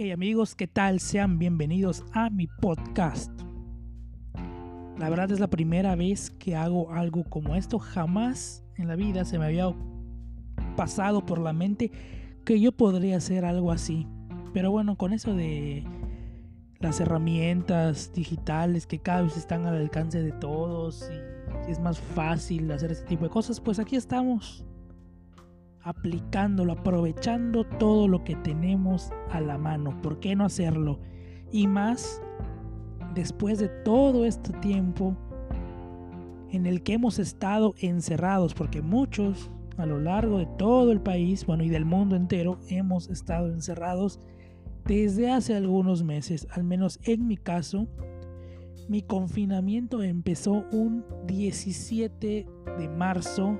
Hey amigos, ¿qué tal? Sean bienvenidos a mi podcast. La verdad es la primera vez que hago algo como esto. Jamás en la vida se me había pasado por la mente que yo podría hacer algo así. Pero bueno, con eso de las herramientas digitales que cada vez están al alcance de todos y es más fácil hacer este tipo de cosas, pues aquí estamos aplicándolo, aprovechando todo lo que tenemos a la mano. ¿Por qué no hacerlo? Y más después de todo este tiempo en el que hemos estado encerrados, porque muchos a lo largo de todo el país, bueno, y del mundo entero, hemos estado encerrados desde hace algunos meses, al menos en mi caso. Mi confinamiento empezó un 17 de marzo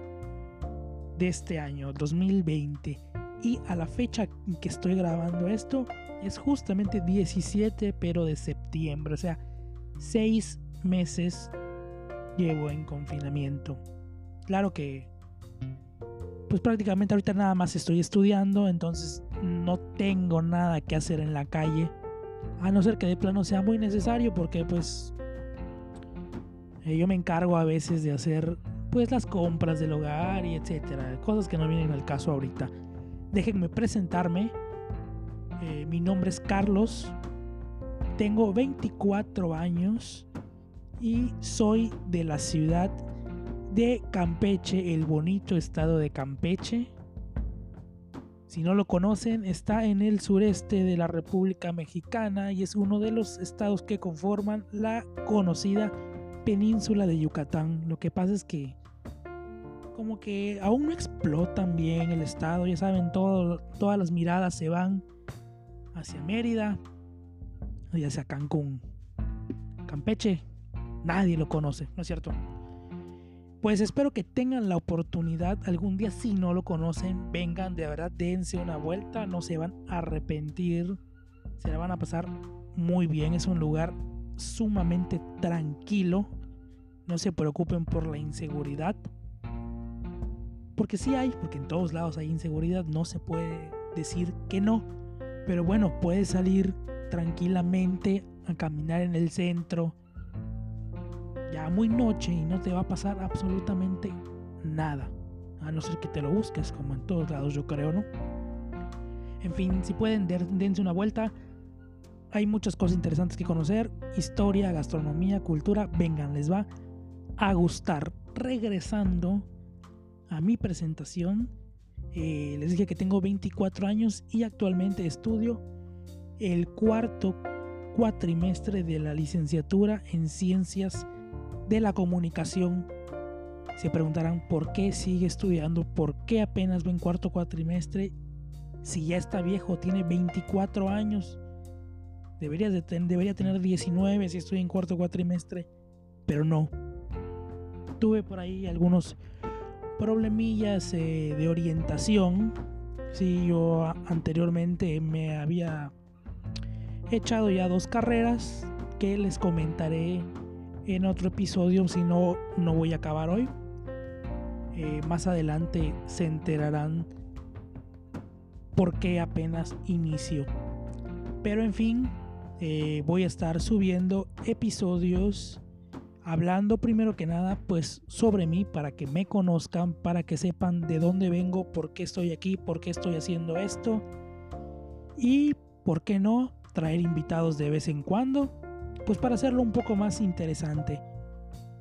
de este año, 2020. Y a la fecha en que estoy grabando esto es justamente 17, pero de septiembre. O sea, seis meses llevo en confinamiento. Claro que, pues prácticamente ahorita nada más estoy estudiando, entonces no tengo nada que hacer en la calle. A no ser que de plano sea muy necesario, porque pues eh, yo me encargo a veces de hacer pues las compras del hogar y etcétera, cosas que no vienen al caso ahorita. Déjenme presentarme. Eh, mi nombre es Carlos. Tengo 24 años y soy de la ciudad de Campeche, el bonito estado de Campeche. Si no lo conocen, está en el sureste de la República Mexicana y es uno de los estados que conforman la conocida península de Yucatán. Lo que pasa es que como que aún no explotan bien el estado, ya saben, todas las miradas se van hacia Mérida y hacia Cancún. Campeche, nadie lo conoce, ¿no es cierto? Pues espero que tengan la oportunidad algún día, si no lo conocen, vengan de verdad, dense una vuelta, no se van a arrepentir, se la van a pasar muy bien, es un lugar sumamente tranquilo, no se preocupen por la inseguridad. Porque sí hay, porque en todos lados hay inseguridad, no se puede decir que no. Pero bueno, puedes salir tranquilamente a caminar en el centro ya muy noche y no te va a pasar absolutamente nada. A no ser que te lo busques, como en todos lados yo creo, ¿no? En fin, si pueden, dense una vuelta. Hay muchas cosas interesantes que conocer. Historia, gastronomía, cultura. Vengan, les va a gustar. Regresando a mi presentación, eh, les dije que tengo 24 años y actualmente estudio el cuarto cuatrimestre de la licenciatura en ciencias de la comunicación. Se preguntarán por qué sigue estudiando, por qué apenas va en cuarto cuatrimestre, si ya está viejo, tiene 24 años. Debería, de debería tener 19 si estoy en cuarto cuatrimestre, pero no, tuve por ahí algunos problemillas eh, de orientación. Si yo anteriormente me había echado ya dos carreras que les comentaré en otro episodio, si no, no voy a acabar hoy. Eh, más adelante se enterarán por qué apenas inicio. Pero en fin, eh, voy a estar subiendo episodios hablando primero que nada pues sobre mí para que me conozcan, para que sepan de dónde vengo, por qué estoy aquí, por qué estoy haciendo esto y por qué no traer invitados de vez en cuando, pues para hacerlo un poco más interesante.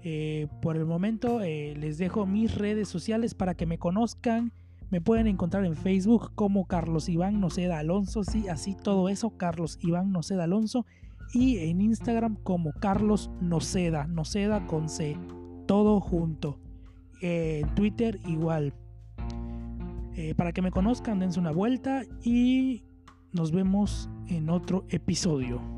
Eh, por el momento eh, les dejo mis redes sociales para que me conozcan. Me pueden encontrar en Facebook como Carlos Iván Noceda Alonso, sí, así todo eso, Carlos Iván Noceda Alonso y en Instagram como Carlos Noceda, Noceda con C, todo junto. Eh, en Twitter igual. Eh, para que me conozcan, dense una vuelta y nos vemos en otro episodio.